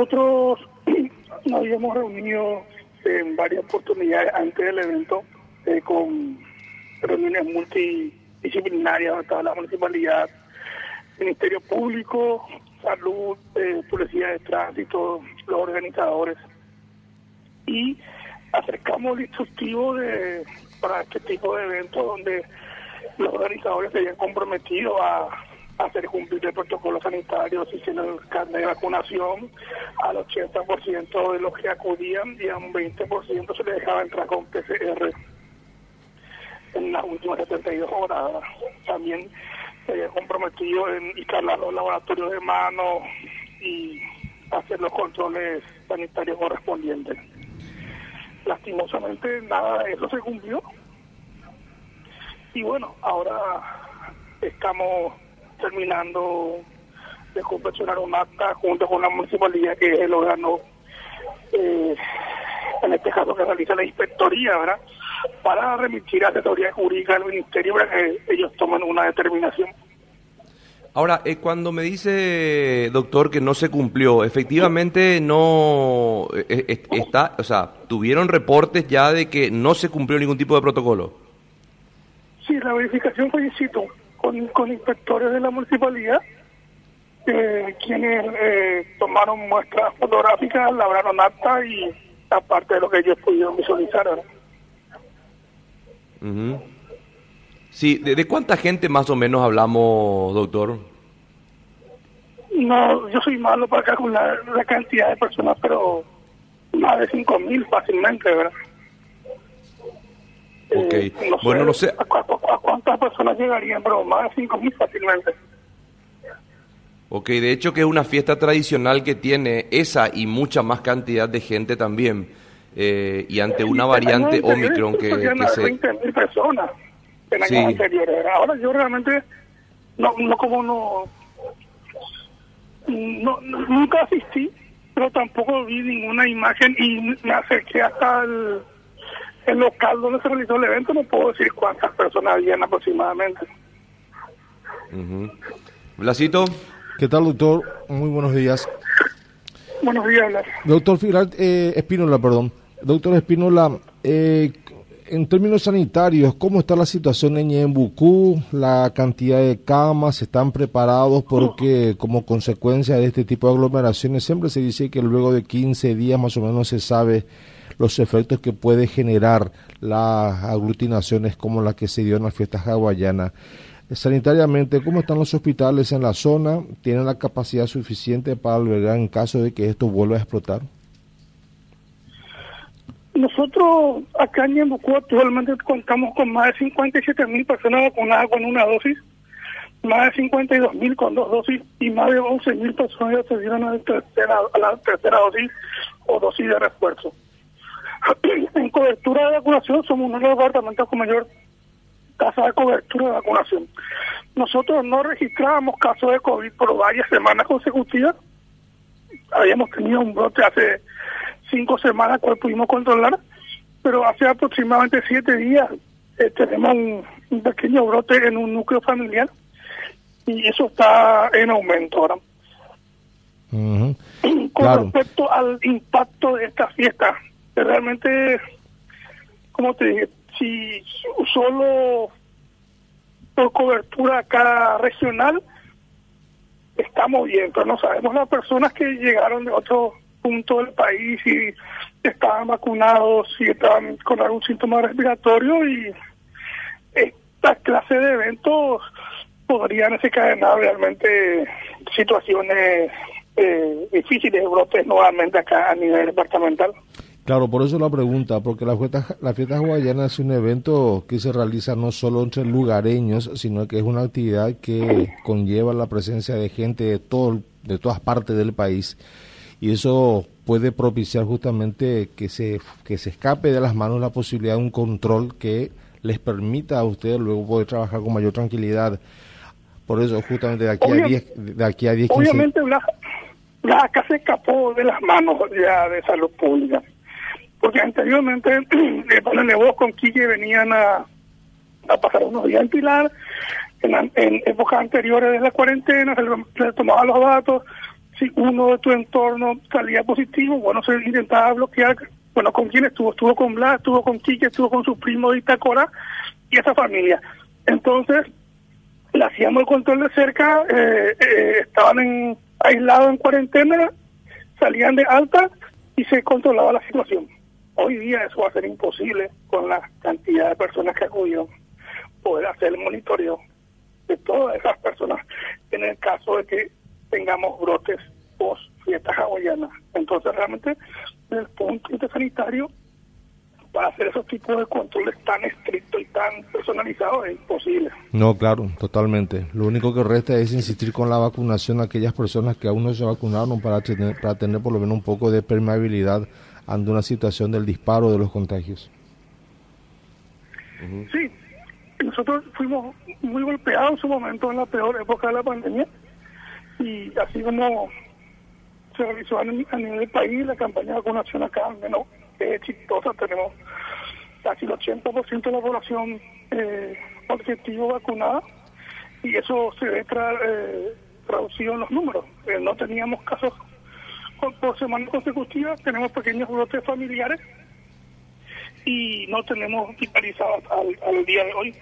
nosotros nos habíamos reunido en varias oportunidades antes del evento eh, con reuniones multidisciplinarias, estaba la municipalidad, Ministerio Público, Salud, eh, Policía de Tránsito, los organizadores. Y acercamos el instructivo de, para este tipo de eventos donde los organizadores se habían comprometido a, hacer cumplir el protocolo sanitario, si tienen el carnet de vacunación al 80% de los que acudían y a un 20% se les dejaba entrar con PCR en las últimas 72 horas. También se había comprometido en instalar los laboratorios de mano y hacer los controles sanitarios correspondientes. Lastimosamente nada de eso se cumplió. Y bueno, ahora estamos terminando de confeccionar un acta junto con la municipalidad que es el órgano, eh, en este caso que realiza la inspectoría, ¿verdad? Para remitir a asesoría jurídica al ministerio para que ellos tomen una determinación. Ahora, eh, cuando me dice, doctor, que no se cumplió, efectivamente no eh, está, o sea, tuvieron reportes ya de que no se cumplió ningún tipo de protocolo. Sí, la verificación fue con, con inspectores de la municipalidad, eh, quienes eh, tomaron muestras fotográficas, labraron acta y aparte de lo que ellos pudieron visualizar. Sí, ¿de, cuánta gente más o menos hablamos, doctor? No, yo soy malo para calcular la cantidad de personas, pero más de 5.000 fácilmente, ¿verdad? Ok, eh, bueno, no sé. A, cuántas personas llegarían? Pero más de 5.000 fácilmente. Ok, de hecho que es una fiesta tradicional que tiene esa y mucha más cantidad de gente también. Eh, y ante una variante Omicron que, que se... 20.000 personas en años anteriores. Ahora yo realmente no, no como no, no, nunca asistí, pero tampoco vi ninguna imagen y me acerqué hasta el, el local donde se realizó el evento, no puedo decir cuántas personas habían aproximadamente. Blasito. ¿Qué tal, doctor? Muy buenos días. Buenos días, Blas. Doctor Firal, eh, Espínola, perdón. Doctor Espínola, eh, en términos sanitarios, ¿cómo está la situación en Ñembucú? La cantidad de camas, ¿están preparados? Porque como consecuencia de este tipo de aglomeraciones siempre se dice que luego de 15 días más o menos se sabe los efectos que puede generar las aglutinaciones como la que se dio en las fiestas hawaianas. Sanitariamente, ¿cómo están los hospitales en la zona? ¿Tienen la capacidad suficiente para albergar en caso de que esto vuelva a explotar? Nosotros acá en Yembucú actualmente contamos con más de 57 mil personas vacunadas con una dosis, más de 52 mil con dos dosis y más de 11 mil personas ya se dieron a la tercera dosis o dosis de refuerzo. En cobertura de vacunación somos uno de los departamentos con mayor tasa de cobertura de vacunación. Nosotros no registrábamos casos de COVID por varias semanas consecutivas. Habíamos tenido un brote hace cinco semanas cual pudimos controlar, pero hace aproximadamente siete días eh, tenemos un, pequeño brote en un núcleo familiar y eso está en aumento ahora. Con respecto al impacto de esta fiesta, realmente, como te dije, si solo por cobertura acá regional estamos bien, pero no sabemos las personas que llegaron de otro punto del país y estaban vacunados y estaban con algún síntoma respiratorio y esta clase de eventos podrían desencadenar realmente situaciones eh, difíciles brotes nuevamente acá a nivel departamental. Claro, por eso la pregunta, porque la fiesta, la fiesta hawaiana es un evento que se realiza no solo entre lugareños, sino que es una actividad que conlleva la presencia de gente de, todo, de todas partes del país y eso puede propiciar justamente que se, que se escape de las manos la posibilidad de un control que les permita a ustedes luego poder trabajar con mayor tranquilidad. Por eso, justamente de aquí a 10, de aquí a 10 Obviamente, la, acá se escapó de las manos ya de salud pública. Porque anteriormente, de vos con Quique venían a, a pasar unos días en Pilar. En, épocas anteriores de la cuarentena se, tomaban los datos si uno de tu entorno salía positivo, bueno, se intentaba bloquear, bueno, ¿con quién estuvo? Estuvo con Blas, estuvo con Quique, estuvo con su primo de Itacora y esa familia. Entonces, le hacíamos el control de cerca, eh, eh, estaban en, aislados en cuarentena, salían de alta y se controlaba la situación. Hoy día eso va a ser imposible con la cantidad de personas que acudieron poder hacer el monitoreo de todas esas personas en el caso de que tengamos brotes post fiestas hawaianas. Entonces realmente el punto sanitario para hacer esos tipos de controles tan estrictos y tan personalizados es imposible. No, claro, totalmente. Lo único que resta es insistir con la vacunación a aquellas personas que aún no se vacunaron para tener, para tener por lo menos un poco de permeabilidad ante una situación del disparo de los contagios. Sí, nosotros fuimos muy golpeados en su momento en la peor época de la pandemia y así como se realizó a nivel del país la campaña de vacunación acá, al menos es exitosa, tenemos casi el 80% de la población eh, objetivo vacunada y eso se ve eh, traducido en los números. Eh, no teníamos casos por semana consecutiva, tenemos pequeños brotes familiares y no tenemos hospitalizados al, al día de hoy.